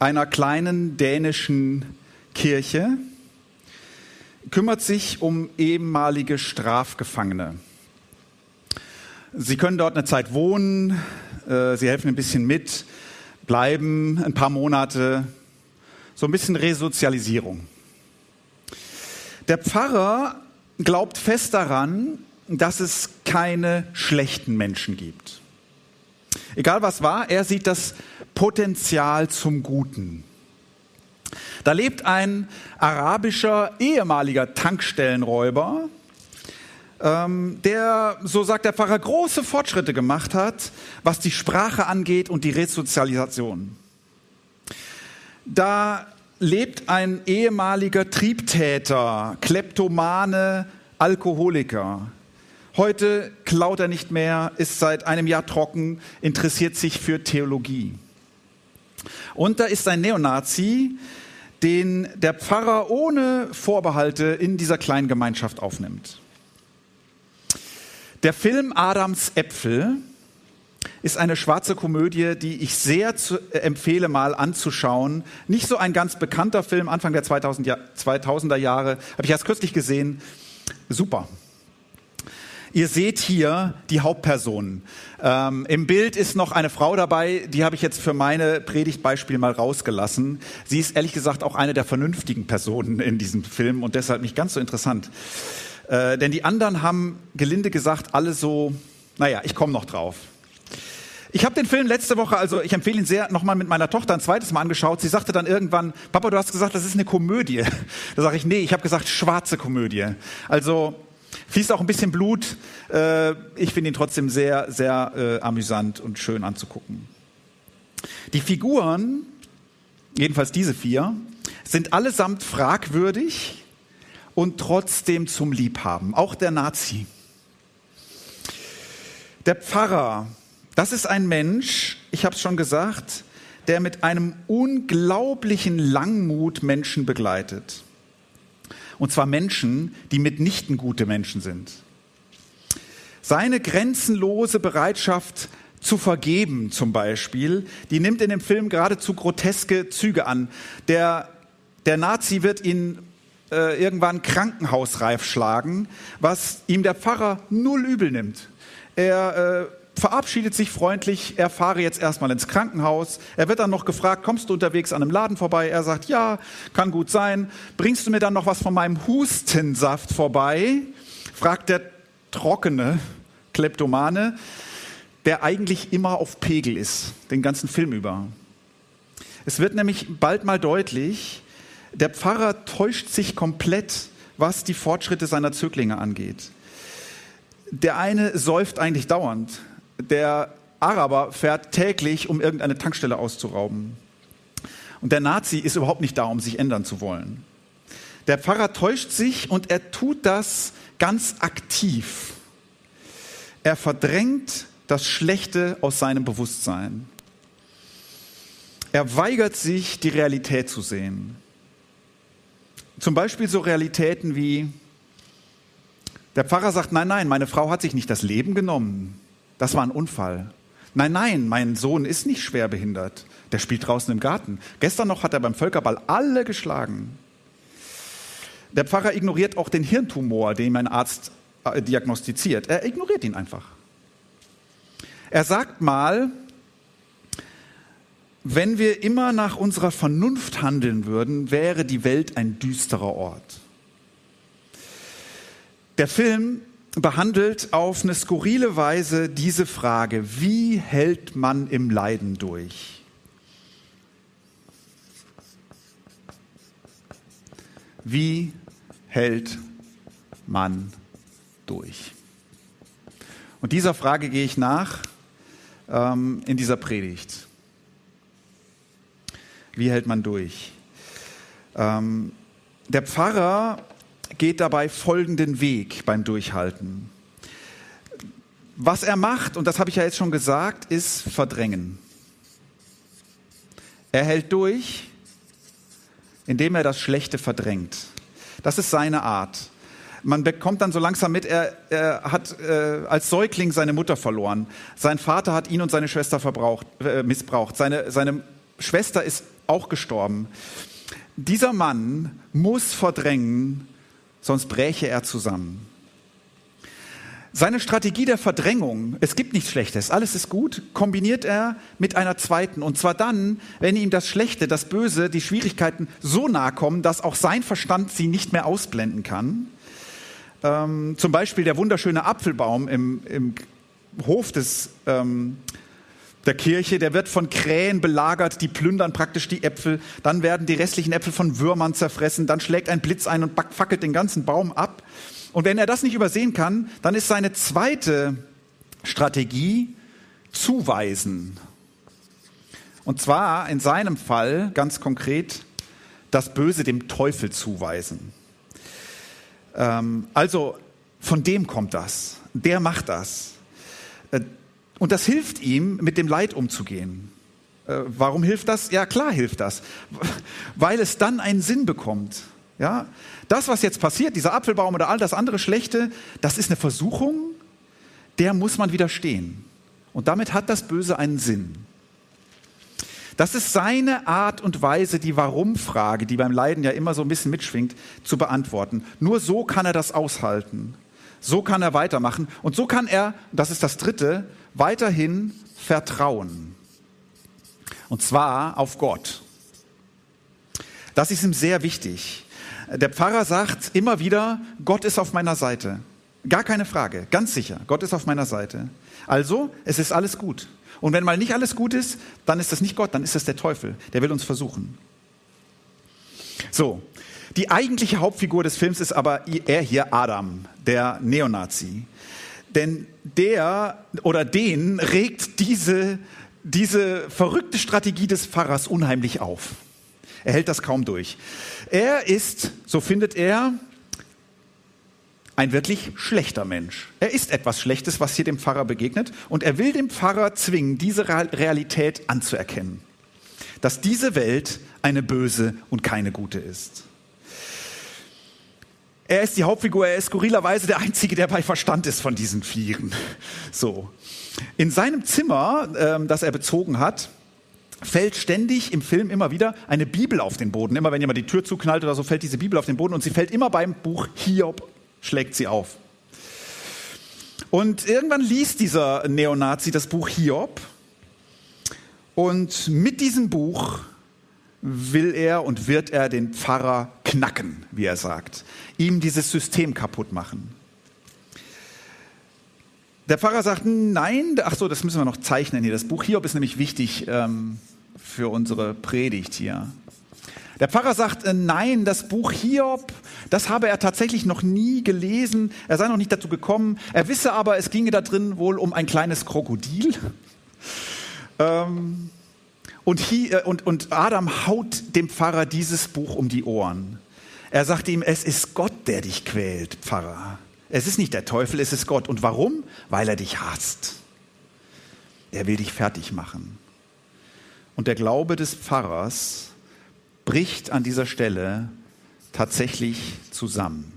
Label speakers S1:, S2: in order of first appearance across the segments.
S1: einer kleinen dänischen Kirche kümmert sich um ehemalige Strafgefangene. Sie können dort eine Zeit wohnen, äh, sie helfen ein bisschen mit, bleiben ein paar Monate, so ein bisschen Resozialisierung. Der Pfarrer glaubt fest daran, dass es keine schlechten Menschen gibt. Egal was war, er sieht das Potenzial zum Guten. Da lebt ein arabischer ehemaliger Tankstellenräuber, ähm, der, so sagt der Pfarrer, große Fortschritte gemacht hat, was die Sprache angeht und die Resozialisation. Da lebt ein ehemaliger Triebtäter, Kleptomane, Alkoholiker, Heute klaut er nicht mehr, ist seit einem Jahr trocken, interessiert sich für Theologie. Und da ist ein Neonazi, den der Pfarrer ohne Vorbehalte in dieser kleinen Gemeinschaft aufnimmt. Der Film Adams Äpfel ist eine schwarze Komödie, die ich sehr zu, äh, empfehle mal anzuschauen. Nicht so ein ganz bekannter Film, Anfang der 2000 2000er Jahre, habe ich erst kürzlich gesehen. Super. Ihr seht hier die Hauptpersonen. Ähm, Im Bild ist noch eine Frau dabei, die habe ich jetzt für meine Predigtbeispiel mal rausgelassen. Sie ist ehrlich gesagt auch eine der vernünftigen Personen in diesem Film und deshalb nicht ganz so interessant. Äh, denn die anderen haben gelinde gesagt alle so, naja, ich komme noch drauf. Ich habe den Film letzte Woche, also ich empfehle ihn sehr, nochmal mit meiner Tochter ein zweites Mal angeschaut. Sie sagte dann irgendwann, Papa, du hast gesagt, das ist eine Komödie. Da sage ich, nee, ich habe gesagt, schwarze Komödie. Also Fließt auch ein bisschen Blut. Äh, ich finde ihn trotzdem sehr, sehr äh, amüsant und schön anzugucken. Die Figuren, jedenfalls diese vier, sind allesamt fragwürdig und trotzdem zum Liebhaben. Auch der Nazi. Der Pfarrer, das ist ein Mensch, ich habe es schon gesagt, der mit einem unglaublichen Langmut Menschen begleitet. Und zwar Menschen, die mitnichten gute Menschen sind. Seine grenzenlose Bereitschaft zu vergeben zum Beispiel, die nimmt in dem Film geradezu groteske Züge an. Der, der Nazi wird ihn äh, irgendwann krankenhausreif schlagen, was ihm der Pfarrer null übel nimmt. Er äh, verabschiedet sich freundlich, er fahre jetzt erstmal ins Krankenhaus. Er wird dann noch gefragt, kommst du unterwegs an einem Laden vorbei? Er sagt, ja, kann gut sein. Bringst du mir dann noch was von meinem Hustensaft vorbei? fragt der trockene Kleptomane, der eigentlich immer auf Pegel ist, den ganzen Film über. Es wird nämlich bald mal deutlich, der Pfarrer täuscht sich komplett, was die Fortschritte seiner Zöglinge angeht. Der eine säuft eigentlich dauernd. Der Araber fährt täglich, um irgendeine Tankstelle auszurauben. Und der Nazi ist überhaupt nicht da, um sich ändern zu wollen. Der Pfarrer täuscht sich und er tut das ganz aktiv. Er verdrängt das Schlechte aus seinem Bewusstsein. Er weigert sich, die Realität zu sehen. Zum Beispiel so Realitäten wie, der Pfarrer sagt, nein, nein, meine Frau hat sich nicht das Leben genommen. Das war ein Unfall. Nein, nein, mein Sohn ist nicht schwer behindert. Der spielt draußen im Garten. Gestern noch hat er beim Völkerball alle geschlagen. Der Pfarrer ignoriert auch den Hirntumor, den mein Arzt äh, diagnostiziert. Er ignoriert ihn einfach. Er sagt mal, wenn wir immer nach unserer Vernunft handeln würden, wäre die Welt ein düsterer Ort. Der Film behandelt auf eine skurrile Weise diese Frage, wie hält man im Leiden durch? Wie hält man durch? Und dieser Frage gehe ich nach ähm, in dieser Predigt. Wie hält man durch? Ähm, der Pfarrer geht dabei folgenden Weg beim Durchhalten. Was er macht, und das habe ich ja jetzt schon gesagt, ist verdrängen. Er hält durch, indem er das Schlechte verdrängt. Das ist seine Art. Man bekommt dann so langsam mit, er, er hat äh, als Säugling seine Mutter verloren. Sein Vater hat ihn und seine Schwester äh, missbraucht. Seine, seine Schwester ist auch gestorben. Dieser Mann muss verdrängen, sonst bräche er zusammen. Seine Strategie der Verdrängung, es gibt nichts Schlechtes, alles ist gut, kombiniert er mit einer zweiten. Und zwar dann, wenn ihm das Schlechte, das Böse, die Schwierigkeiten so nahe kommen, dass auch sein Verstand sie nicht mehr ausblenden kann. Ähm, zum Beispiel der wunderschöne Apfelbaum im, im Hof des, ähm, der Kirche, der wird von Krähen belagert, die plündern praktisch die Äpfel. Dann werden die restlichen Äpfel von Würmern zerfressen. Dann schlägt ein Blitz ein und fackelt den ganzen Baum ab. Und wenn er das nicht übersehen kann, dann ist seine zweite Strategie zuweisen. Und zwar in seinem Fall ganz konkret das Böse dem Teufel zuweisen. Ähm, also von dem kommt das. Der macht das. Äh, und das hilft ihm, mit dem Leid umzugehen. Äh, warum hilft das? Ja, klar hilft das. Weil es dann einen Sinn bekommt. Ja, das, was jetzt passiert, dieser Apfelbaum oder all das andere Schlechte, das ist eine Versuchung, der muss man widerstehen. Und damit hat das Böse einen Sinn. Das ist seine Art und Weise, die Warum-Frage, die beim Leiden ja immer so ein bisschen mitschwingt, zu beantworten. Nur so kann er das aushalten. So kann er weitermachen. Und so kann er, das ist das Dritte, weiterhin vertrauen. Und zwar auf Gott. Das ist ihm sehr wichtig. Der Pfarrer sagt immer wieder, Gott ist auf meiner Seite. Gar keine Frage, ganz sicher, Gott ist auf meiner Seite. Also, es ist alles gut. Und wenn mal nicht alles gut ist, dann ist das nicht Gott, dann ist das der Teufel, der will uns versuchen. So, die eigentliche Hauptfigur des Films ist aber er hier, Adam, der Neonazi. Denn der oder den regt diese, diese verrückte Strategie des Pfarrers unheimlich auf. Er hält das kaum durch. Er ist, so findet er, ein wirklich schlechter Mensch. Er ist etwas Schlechtes, was hier dem Pfarrer begegnet. Und er will dem Pfarrer zwingen, diese Realität anzuerkennen. Dass diese Welt eine böse und keine gute ist. Er ist die Hauptfigur, er ist skurrilerweise der Einzige, der bei Verstand ist von diesen Vieren. So. In seinem Zimmer, ähm, das er bezogen hat, fällt ständig im Film immer wieder eine Bibel auf den Boden. Immer wenn jemand die Tür zuknallt oder so, fällt diese Bibel auf den Boden und sie fällt immer beim Buch Hiob, schlägt sie auf. Und irgendwann liest dieser Neonazi das Buch Hiob und mit diesem Buch will er und wird er den Pfarrer knacken, wie er sagt, ihm dieses System kaputt machen. Der Pfarrer sagt, nein, ach so, das müssen wir noch zeichnen hier. Das Buch Hiob ist nämlich wichtig ähm, für unsere Predigt hier. Der Pfarrer sagt, äh, nein, das Buch Hiob, das habe er tatsächlich noch nie gelesen. Er sei noch nicht dazu gekommen. Er wisse aber, es ginge da drin wohl um ein kleines Krokodil. Ähm, und, hier, äh, und, und Adam haut dem Pfarrer dieses Buch um die Ohren. Er sagt ihm, es ist Gott, der dich quält, Pfarrer. Es ist nicht der Teufel, es ist Gott. Und warum? Weil er dich hasst. Er will dich fertig machen. Und der Glaube des Pfarrers bricht an dieser Stelle tatsächlich zusammen.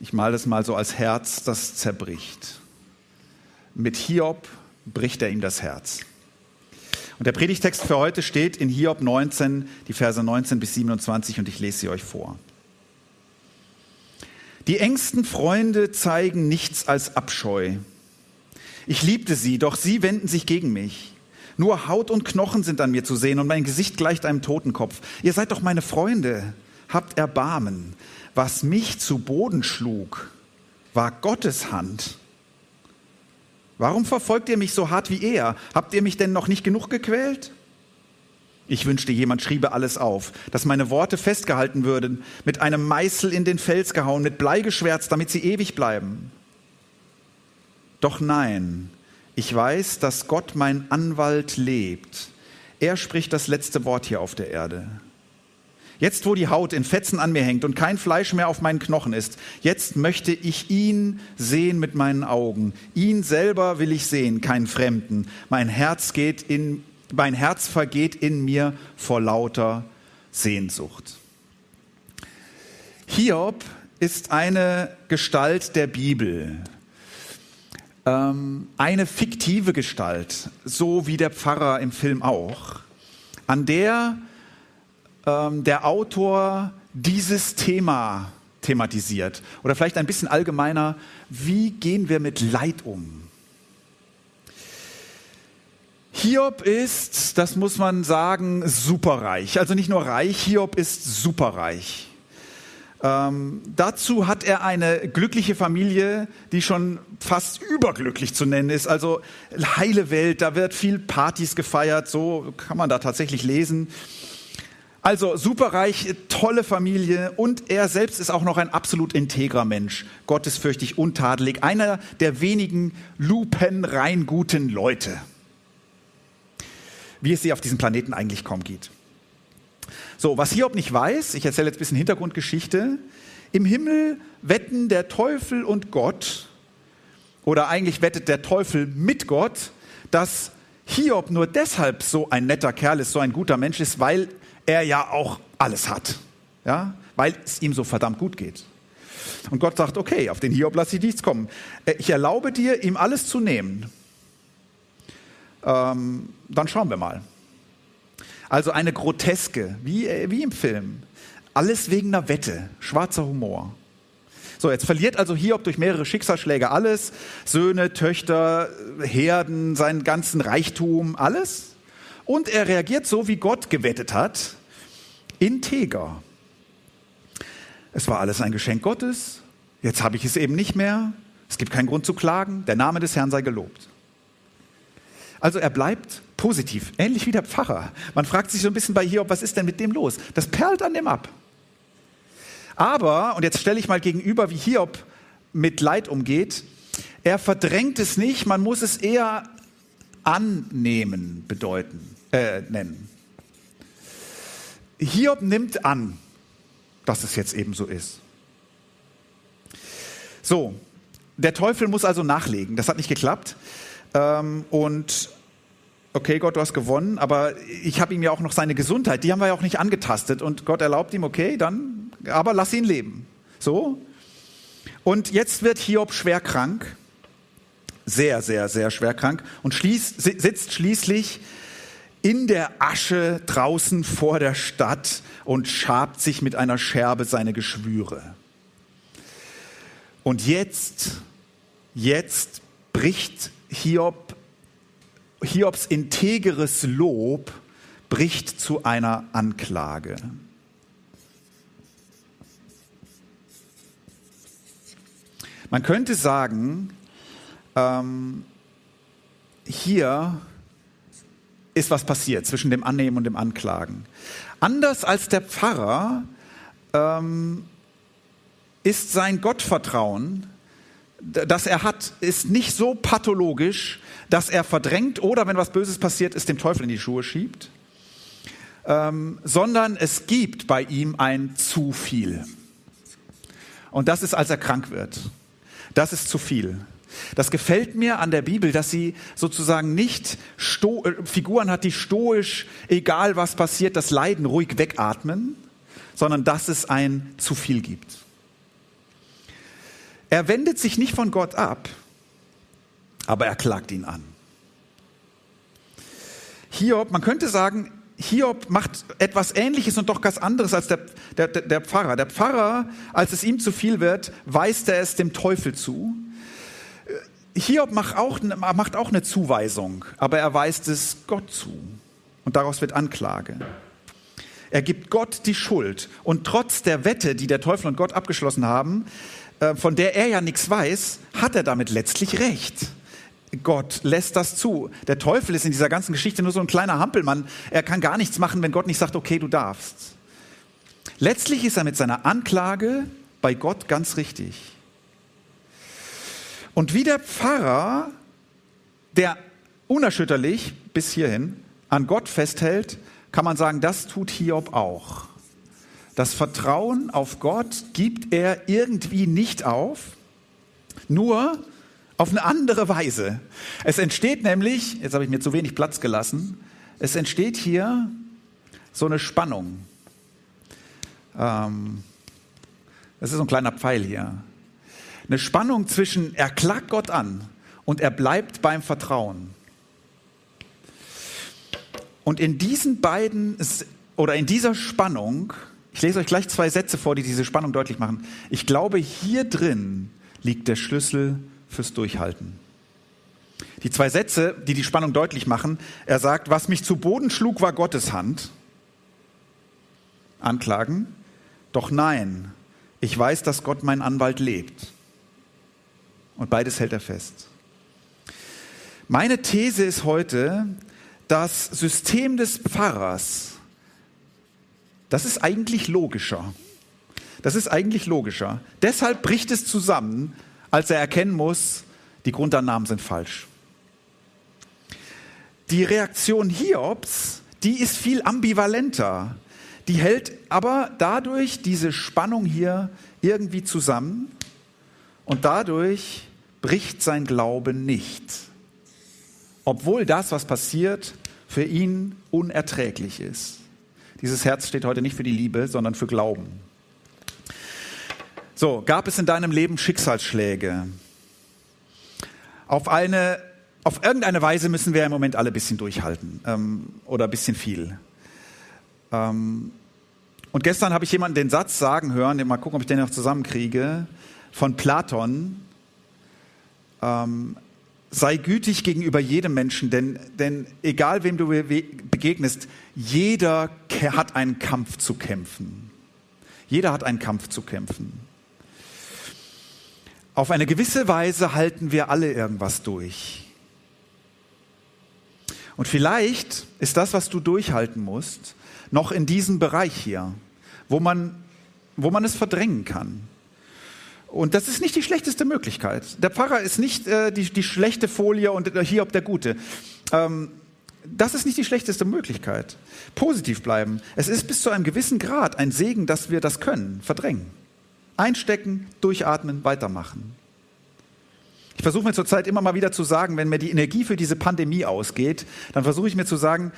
S1: Ich male das mal so als Herz, das zerbricht. Mit Hiob bricht er ihm das Herz. Und der Predigtext für heute steht in Hiob 19, die Verse 19 bis 27 und ich lese sie euch vor. Die engsten Freunde zeigen nichts als Abscheu. Ich liebte sie, doch sie wenden sich gegen mich. Nur Haut und Knochen sind an mir zu sehen und mein Gesicht gleicht einem Totenkopf. Ihr seid doch meine Freunde. Habt Erbarmen. Was mich zu Boden schlug, war Gottes Hand. Warum verfolgt ihr mich so hart wie er? Habt ihr mich denn noch nicht genug gequält? Ich wünschte, jemand schriebe alles auf, dass meine Worte festgehalten würden, mit einem Meißel in den Fels gehauen, mit Blei geschwärzt, damit sie ewig bleiben. Doch nein, ich weiß, dass Gott mein Anwalt lebt. Er spricht das letzte Wort hier auf der Erde. Jetzt, wo die Haut in Fetzen an mir hängt und kein Fleisch mehr auf meinen Knochen ist, jetzt möchte ich ihn sehen mit meinen Augen. Ihn selber will ich sehen, keinen Fremden. Mein Herz geht in, mein Herz vergeht in mir vor lauter Sehnsucht. Hiob ist eine Gestalt der Bibel, ähm, eine fiktive Gestalt, so wie der Pfarrer im Film auch, an der ähm, der Autor dieses Thema thematisiert. Oder vielleicht ein bisschen allgemeiner, wie gehen wir mit Leid um? Hiob ist, das muss man sagen, superreich. Also nicht nur reich, Hiob ist superreich. Ähm, dazu hat er eine glückliche Familie, die schon fast überglücklich zu nennen ist. Also heile Welt, da wird viel Partys gefeiert, so kann man da tatsächlich lesen. Also superreich, tolle Familie und er selbst ist auch noch ein absolut integrer Mensch, gottesfürchtig, untadelig, einer der wenigen lupenrein guten Leute, wie es sie auf diesem Planeten eigentlich kaum geht. So, was Hiob nicht weiß, ich erzähle jetzt ein bisschen Hintergrundgeschichte, im Himmel wetten der Teufel und Gott, oder eigentlich wettet der Teufel mit Gott, dass Hiob nur deshalb so ein netter Kerl ist, so ein guter Mensch ist, weil er ja auch alles hat. Ja? Weil es ihm so verdammt gut geht. Und Gott sagt, okay, auf den Hiob lasse ich nichts kommen. Äh, ich erlaube dir, ihm alles zu nehmen. Ähm, dann schauen wir mal. Also eine Groteske, wie, äh, wie im Film. Alles wegen einer Wette, schwarzer Humor. So, jetzt verliert also Hiob durch mehrere Schicksalsschläge alles. Söhne, Töchter, Herden, seinen ganzen Reichtum, alles. Und er reagiert so, wie Gott gewettet hat integer. Es war alles ein Geschenk Gottes. Jetzt habe ich es eben nicht mehr. Es gibt keinen Grund zu klagen. Der Name des Herrn sei gelobt. Also er bleibt positiv, ähnlich wie der Pfarrer. Man fragt sich so ein bisschen bei Hiob, was ist denn mit dem los? Das perlt an dem ab. Aber, und jetzt stelle ich mal gegenüber, wie Hiob mit Leid umgeht, er verdrängt es nicht, man muss es eher annehmen bedeuten, äh, nennen. Hiob nimmt an, dass es jetzt eben so ist. So, der Teufel muss also nachlegen. Das hat nicht geklappt. Ähm, und okay, Gott, du hast gewonnen, aber ich habe ihm ja auch noch seine Gesundheit, die haben wir ja auch nicht angetastet. Und Gott erlaubt ihm, okay, dann, aber lass ihn leben. So. Und jetzt wird Hiob schwer krank. Sehr, sehr, sehr schwer krank. Und schließ, sitzt schließlich in der Asche draußen vor der Stadt und schabt sich mit einer Scherbe seine Geschwüre. Und jetzt, jetzt bricht Hiob, Hiobs integeres Lob bricht zu einer Anklage. Man könnte sagen, ähm, hier ist was passiert zwischen dem Annehmen und dem Anklagen. Anders als der Pfarrer ähm, ist sein Gottvertrauen, das er hat, ist nicht so pathologisch, dass er verdrängt oder, wenn was Böses passiert ist, dem Teufel in die Schuhe schiebt, ähm, sondern es gibt bei ihm ein zu viel. Und das ist, als er krank wird. Das ist zu viel. Das gefällt mir an der Bibel, dass sie sozusagen nicht Sto äh, Figuren hat, die stoisch, egal was passiert, das Leiden ruhig wegatmen, sondern dass es ein zu viel gibt. Er wendet sich nicht von Gott ab, aber er klagt ihn an. Hiob, man könnte sagen, Hiob macht etwas Ähnliches und doch ganz anderes als der, der, der Pfarrer. Der Pfarrer, als es ihm zu viel wird, weist er es dem Teufel zu. Hiob macht auch, macht auch eine Zuweisung, aber er weist es Gott zu. Und daraus wird Anklage. Er gibt Gott die Schuld. Und trotz der Wette, die der Teufel und Gott abgeschlossen haben, äh, von der er ja nichts weiß, hat er damit letztlich recht. Gott lässt das zu. Der Teufel ist in dieser ganzen Geschichte nur so ein kleiner Hampelmann. Er kann gar nichts machen, wenn Gott nicht sagt, okay, du darfst. Letztlich ist er mit seiner Anklage bei Gott ganz richtig. Und wie der Pfarrer, der unerschütterlich bis hierhin an Gott festhält, kann man sagen, das tut Hiob auch. Das Vertrauen auf Gott gibt er irgendwie nicht auf, nur auf eine andere Weise. Es entsteht nämlich, jetzt habe ich mir zu wenig Platz gelassen, es entsteht hier so eine Spannung. Ähm, das ist so ein kleiner Pfeil hier. Eine Spannung zwischen, er klagt Gott an und er bleibt beim Vertrauen. Und in diesen beiden oder in dieser Spannung, ich lese euch gleich zwei Sätze vor, die diese Spannung deutlich machen. Ich glaube, hier drin liegt der Schlüssel fürs Durchhalten. Die zwei Sätze, die die Spannung deutlich machen, er sagt, was mich zu Boden schlug, war Gottes Hand. Anklagen. Doch nein, ich weiß, dass Gott mein Anwalt lebt. Und beides hält er fest. Meine These ist heute, das System des Pfarrers, das ist eigentlich logischer. Das ist eigentlich logischer. Deshalb bricht es zusammen, als er erkennen muss, die Grundannahmen sind falsch. Die Reaktion Hiobs, die ist viel ambivalenter. Die hält aber dadurch diese Spannung hier irgendwie zusammen und dadurch bricht sein Glaube nicht. Obwohl das, was passiert, für ihn unerträglich ist. Dieses Herz steht heute nicht für die Liebe, sondern für Glauben. So, gab es in deinem Leben Schicksalsschläge? Auf eine, auf irgendeine Weise müssen wir im Moment alle ein bisschen durchhalten ähm, oder ein bisschen viel. Ähm, und gestern habe ich jemanden den Satz sagen hören, mal gucken, ob ich den noch zusammenkriege, von Platon. Ähm, sei gütig gegenüber jedem Menschen, denn, denn egal wem du begegnest, jeder hat einen Kampf zu kämpfen. Jeder hat einen Kampf zu kämpfen. Auf eine gewisse Weise halten wir alle irgendwas durch. Und vielleicht ist das, was du durchhalten musst, noch in diesem Bereich hier, wo man, wo man es verdrängen kann. Und das ist nicht die schlechteste Möglichkeit. Der Pfarrer ist nicht äh, die, die schlechte Folie und äh, hier ob der Gute. Ähm, das ist nicht die schlechteste Möglichkeit. Positiv bleiben. Es ist bis zu einem gewissen Grad ein Segen, dass wir das können, verdrängen. Einstecken, durchatmen, weitermachen. Ich versuche mir zurzeit immer mal wieder zu sagen, wenn mir die Energie für diese Pandemie ausgeht, dann versuche ich mir zu sagen,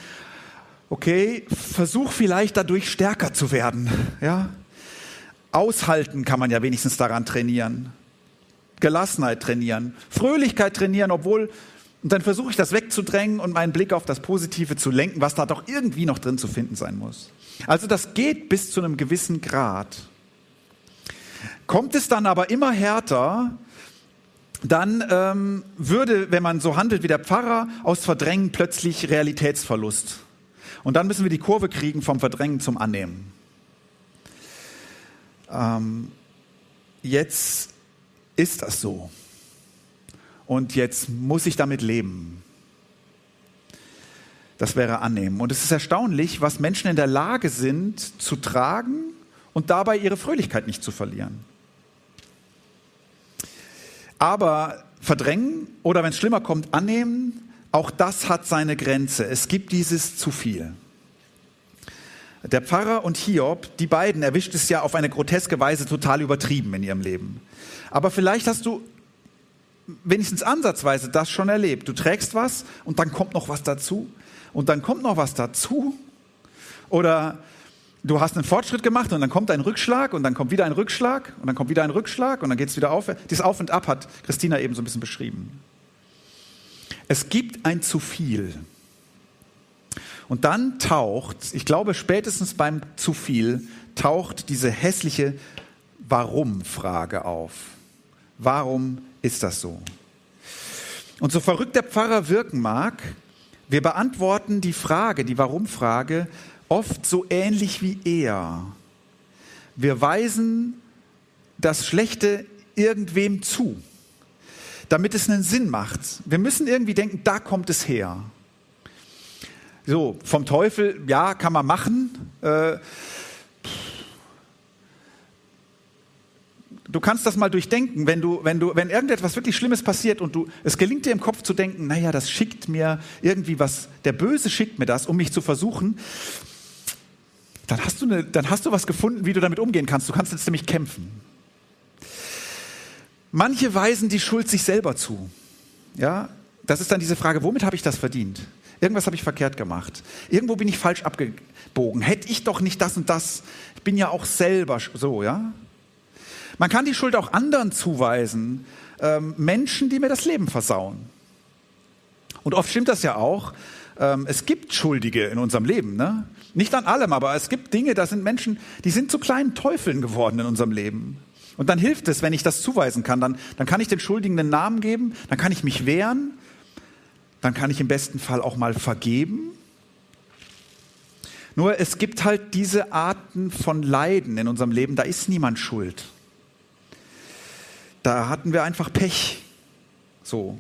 S1: okay, versuch vielleicht dadurch stärker zu werden. Ja? Aushalten kann man ja wenigstens daran trainieren. Gelassenheit trainieren. Fröhlichkeit trainieren, obwohl, und dann versuche ich das wegzudrängen und meinen Blick auf das Positive zu lenken, was da doch irgendwie noch drin zu finden sein muss. Also das geht bis zu einem gewissen Grad. Kommt es dann aber immer härter, dann ähm, würde, wenn man so handelt wie der Pfarrer, aus Verdrängen plötzlich Realitätsverlust und dann müssen wir die Kurve kriegen vom Verdrängen zum Annehmen. Ähm, jetzt ist das so. Und jetzt muss ich damit leben. Das wäre annehmen. Und es ist erstaunlich, was Menschen in der Lage sind zu tragen und dabei ihre Fröhlichkeit nicht zu verlieren. Aber verdrängen oder wenn es schlimmer kommt, annehmen, auch das hat seine Grenze. Es gibt dieses zu viel. Der Pfarrer und Hiob, die beiden erwischt es ja auf eine groteske Weise total übertrieben in ihrem Leben. Aber vielleicht hast du wenigstens ansatzweise das schon erlebt. Du trägst was und dann kommt noch was dazu und dann kommt noch was dazu. Oder du hast einen Fortschritt gemacht und dann kommt ein Rückschlag und dann kommt wieder ein Rückschlag und dann kommt wieder ein Rückschlag und dann geht es wieder auf. Dieses Auf und Ab hat Christina eben so ein bisschen beschrieben. Es gibt ein zu viel. Und dann taucht, ich glaube spätestens beim zu viel, taucht diese hässliche Warum-Frage auf. Warum ist das so? Und so verrückt der Pfarrer wirken mag, wir beantworten die Frage, die Warum-Frage, oft so ähnlich wie er. Wir weisen das Schlechte irgendwem zu damit es einen Sinn macht. Wir müssen irgendwie denken, da kommt es her. So, vom Teufel, ja, kann man machen. Äh, du kannst das mal durchdenken, wenn du, wenn du, wenn irgendetwas wirklich Schlimmes passiert und du, es gelingt dir im Kopf zu denken, naja, das schickt mir irgendwie was, der Böse schickt mir das, um mich zu versuchen, dann hast du, eine, dann hast du was gefunden, wie du damit umgehen kannst. Du kannst jetzt nämlich kämpfen. Manche weisen die Schuld sich selber zu. Ja, das ist dann diese Frage, womit habe ich das verdient? Irgendwas habe ich verkehrt gemacht. Irgendwo bin ich falsch abgebogen. Hätte ich doch nicht das und das. Ich bin ja auch selber so, ja? Man kann die Schuld auch anderen zuweisen, ähm, Menschen, die mir das Leben versauen. Und oft stimmt das ja auch. Ähm, es gibt Schuldige in unserem Leben. Ne? Nicht an allem, aber es gibt Dinge, da sind Menschen, die sind zu kleinen Teufeln geworden in unserem Leben. Und dann hilft es, wenn ich das zuweisen kann. Dann, dann kann ich den Schuldigen einen Namen geben, dann kann ich mich wehren, dann kann ich im besten Fall auch mal vergeben. Nur es gibt halt diese Arten von Leiden in unserem Leben, da ist niemand schuld. Da hatten wir einfach Pech. So.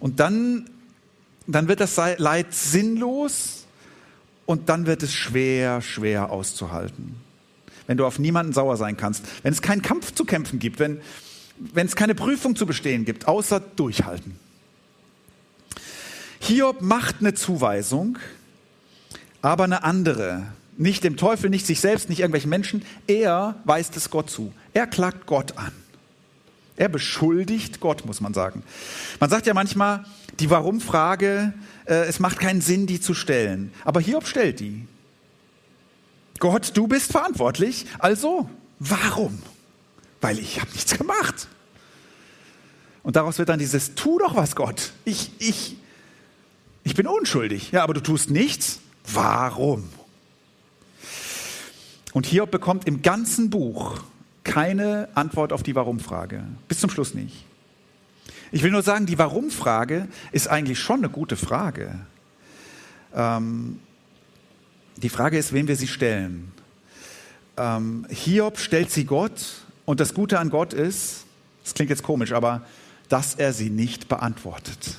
S1: Und dann, dann wird das Leid sinnlos und dann wird es schwer, schwer auszuhalten. Wenn du auf niemanden sauer sein kannst, wenn es keinen Kampf zu kämpfen gibt, wenn, wenn es keine Prüfung zu bestehen gibt, außer durchhalten. Hiob macht eine Zuweisung, aber eine andere. Nicht dem Teufel, nicht sich selbst, nicht irgendwelchen Menschen. Er weist es Gott zu. Er klagt Gott an. Er beschuldigt Gott, muss man sagen. Man sagt ja manchmal, die Warum-Frage, äh, es macht keinen Sinn, die zu stellen. Aber Hiob stellt die. Gott, du bist verantwortlich, also warum? Weil ich habe nichts gemacht. Und daraus wird dann dieses, tu doch was, Gott. Ich, ich, ich bin unschuldig. Ja, aber du tust nichts. Warum? Und Hiob bekommt im ganzen Buch keine Antwort auf die Warum-Frage. Bis zum Schluss nicht. Ich will nur sagen, die Warum-Frage ist eigentlich schon eine gute Frage. Ähm, die Frage ist, wem wir sie stellen. Ähm, Hiob stellt sie Gott und das Gute an Gott ist, das klingt jetzt komisch, aber dass er sie nicht beantwortet.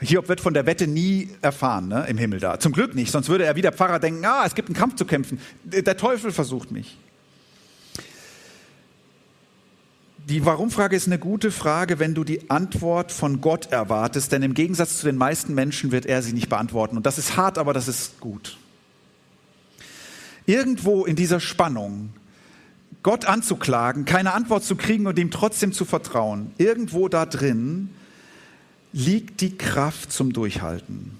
S1: Hiob wird von der Wette nie erfahren ne, im Himmel da. Zum Glück nicht, sonst würde er wie der Pfarrer denken, ah, es gibt einen Kampf zu kämpfen. Der Teufel versucht mich. Die Warum-Frage ist eine gute Frage, wenn du die Antwort von Gott erwartest, denn im Gegensatz zu den meisten Menschen wird er sie nicht beantworten. Und das ist hart, aber das ist gut. Irgendwo in dieser Spannung, Gott anzuklagen, keine Antwort zu kriegen und ihm trotzdem zu vertrauen, irgendwo da drin liegt die Kraft zum Durchhalten.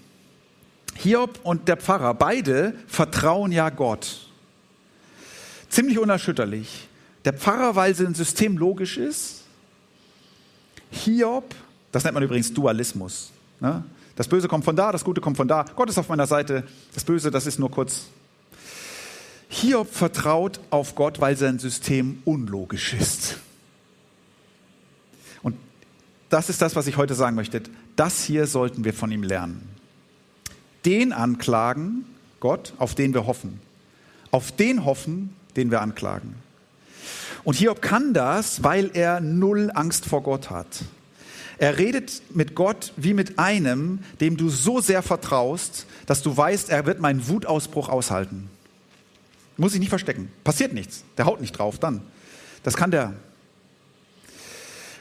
S1: Hiob und der Pfarrer, beide vertrauen ja Gott. Ziemlich unerschütterlich. Der Pfarrer, weil sein System logisch ist. Hiob, das nennt man übrigens Dualismus. Ne? Das Böse kommt von da, das Gute kommt von da. Gott ist auf meiner Seite. Das Böse, das ist nur kurz. Hiob vertraut auf Gott, weil sein System unlogisch ist. Das ist das, was ich heute sagen möchte. Das hier sollten wir von ihm lernen. Den anklagen, Gott, auf den wir hoffen. Auf den hoffen, den wir anklagen. Und Hiob kann das, weil er null Angst vor Gott hat. Er redet mit Gott wie mit einem, dem du so sehr vertraust, dass du weißt, er wird meinen Wutausbruch aushalten. Muss ich nicht verstecken. Passiert nichts. Der haut nicht drauf dann. Das kann der.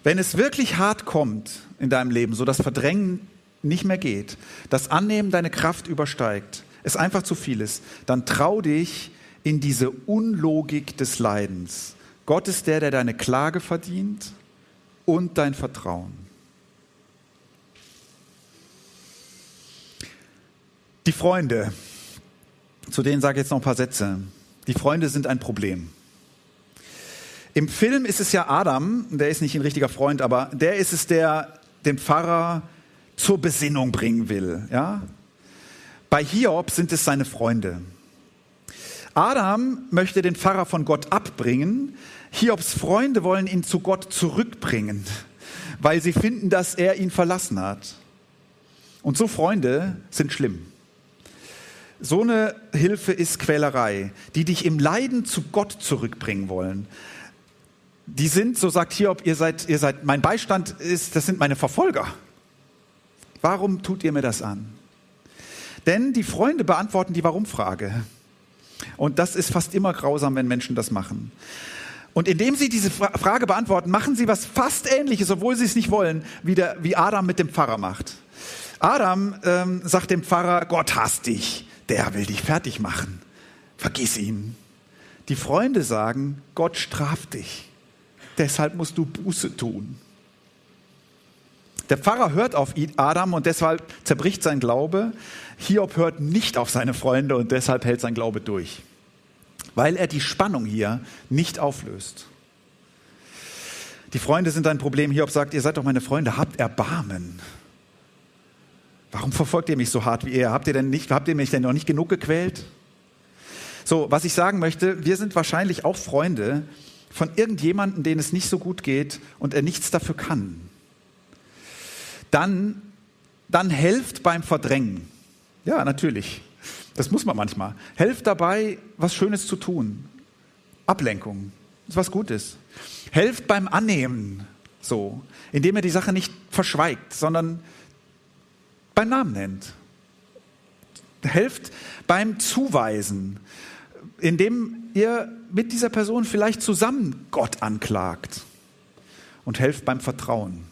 S1: Wenn es wirklich hart kommt in deinem Leben, so dass Verdrängen nicht mehr geht, das Annehmen deine Kraft übersteigt, es einfach zu viel ist, dann trau dich in diese Unlogik des Leidens. Gott ist der, der deine Klage verdient und dein Vertrauen. Die Freunde, zu denen sage ich jetzt noch ein paar Sätze. Die Freunde sind ein Problem. Im Film ist es ja Adam, der ist nicht ein richtiger Freund, aber der ist es, der den Pfarrer zur Besinnung bringen will. Ja? Bei Hiob sind es seine Freunde. Adam möchte den Pfarrer von Gott abbringen, Hiobs Freunde wollen ihn zu Gott zurückbringen, weil sie finden, dass er ihn verlassen hat. Und so Freunde sind schlimm. So eine Hilfe ist Quälerei, die dich im Leiden zu Gott zurückbringen wollen. Die sind, so sagt Hiob, ihr seid, ihr seid, mein Beistand ist, das sind meine Verfolger. Warum tut ihr mir das an? Denn die Freunde beantworten die Warum-Frage. Und das ist fast immer grausam, wenn Menschen das machen. Und indem sie diese Frage beantworten, machen sie was fast Ähnliches, obwohl sie es nicht wollen, wie, der, wie Adam mit dem Pfarrer macht. Adam ähm, sagt dem Pfarrer, Gott hasst dich, der will dich fertig machen. Vergiss ihn. Die Freunde sagen, Gott straft dich. Deshalb musst du Buße tun. Der Pfarrer hört auf Adam und deshalb zerbricht sein Glaube. Hiob hört nicht auf seine Freunde und deshalb hält sein Glaube durch, weil er die Spannung hier nicht auflöst. Die Freunde sind ein Problem. Hiob sagt, ihr seid doch meine Freunde, habt Erbarmen. Warum verfolgt ihr mich so hart wie ihr? Habt ihr denn nicht, habt ihr mich denn noch nicht genug gequält? So, was ich sagen möchte, wir sind wahrscheinlich auch Freunde von irgendjemandem, denen es nicht so gut geht und er nichts dafür kann dann, dann helft beim Verdrängen. Ja, natürlich. Das muss man manchmal. Helft dabei, was Schönes zu tun. Ablenkung. Das ist was Gutes. Helft beim Annehmen. So. Indem ihr die Sache nicht verschweigt, sondern beim Namen nennt. Helft beim Zuweisen, indem ihr mit dieser Person vielleicht zusammen Gott anklagt. Und helft beim Vertrauen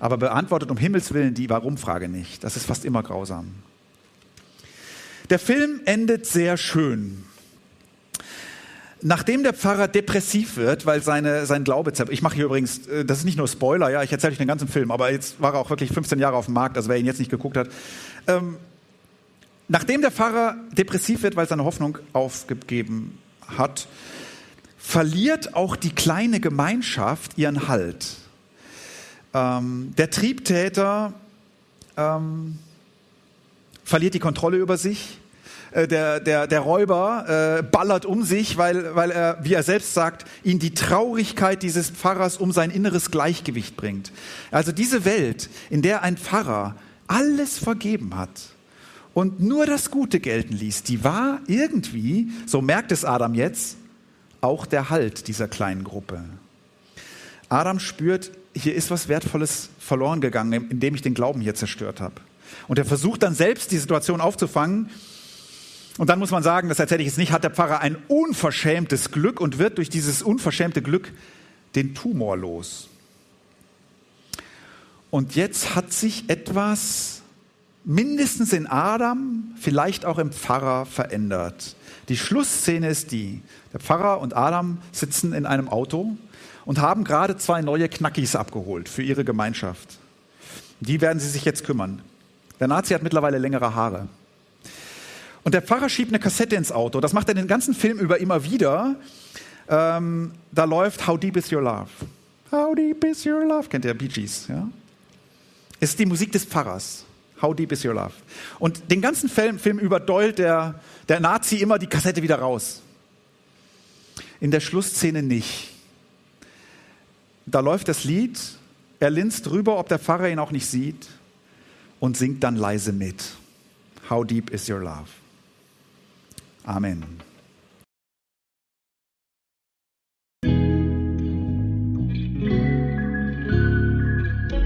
S1: aber beantwortet um Himmels Willen die Warum-Frage nicht. Das ist fast immer grausam. Der Film endet sehr schön. Nachdem der Pfarrer depressiv wird, weil seine, sein Glaube zerbricht, ich mache hier übrigens, äh, das ist nicht nur Spoiler, ja, ich erzähle euch den ganzen Film, aber jetzt war er auch wirklich 15 Jahre auf dem Markt, also wer ihn jetzt nicht geguckt hat. Ähm, nachdem der Pfarrer depressiv wird, weil seine Hoffnung aufgegeben hat, verliert auch die kleine Gemeinschaft ihren Halt. Ähm, der Triebtäter ähm, verliert die Kontrolle über sich. Äh, der, der, der Räuber äh, ballert um sich, weil, weil er, wie er selbst sagt, ihn die Traurigkeit dieses Pfarrers um sein inneres Gleichgewicht bringt. Also diese Welt, in der ein Pfarrer alles vergeben hat und nur das Gute gelten ließ, die war irgendwie, so merkt es Adam jetzt, auch der Halt dieser kleinen Gruppe. Adam spürt, hier ist was Wertvolles verloren gegangen, indem ich den Glauben hier zerstört habe. Und er versucht dann selbst die Situation aufzufangen. Und dann muss man sagen, das erzähle ich jetzt nicht, hat der Pfarrer ein unverschämtes Glück und wird durch dieses unverschämte Glück den Tumor los. Und jetzt hat sich etwas mindestens in Adam, vielleicht auch im Pfarrer verändert. Die Schlussszene ist die, der Pfarrer und Adam sitzen in einem Auto und haben gerade zwei neue Knackis abgeholt für ihre Gemeinschaft. Die werden sie sich jetzt kümmern. Der Nazi hat mittlerweile längere Haare. Und der Pfarrer schiebt eine Kassette ins Auto. Das macht er den ganzen Film über immer wieder. Ähm, da läuft How Deep Is Your Love? How Deep Is Your Love? Kennt ihr Bee Gees, ja? Ist die Musik des Pfarrers. How Deep Is Your Love? Und den ganzen Film, Film über deult der, der Nazi immer die Kassette wieder raus. In der Schlussszene nicht da läuft das Lied, er linst drüber, ob der Pfarrer ihn auch nicht sieht und singt dann leise mit. How deep is your love? Amen.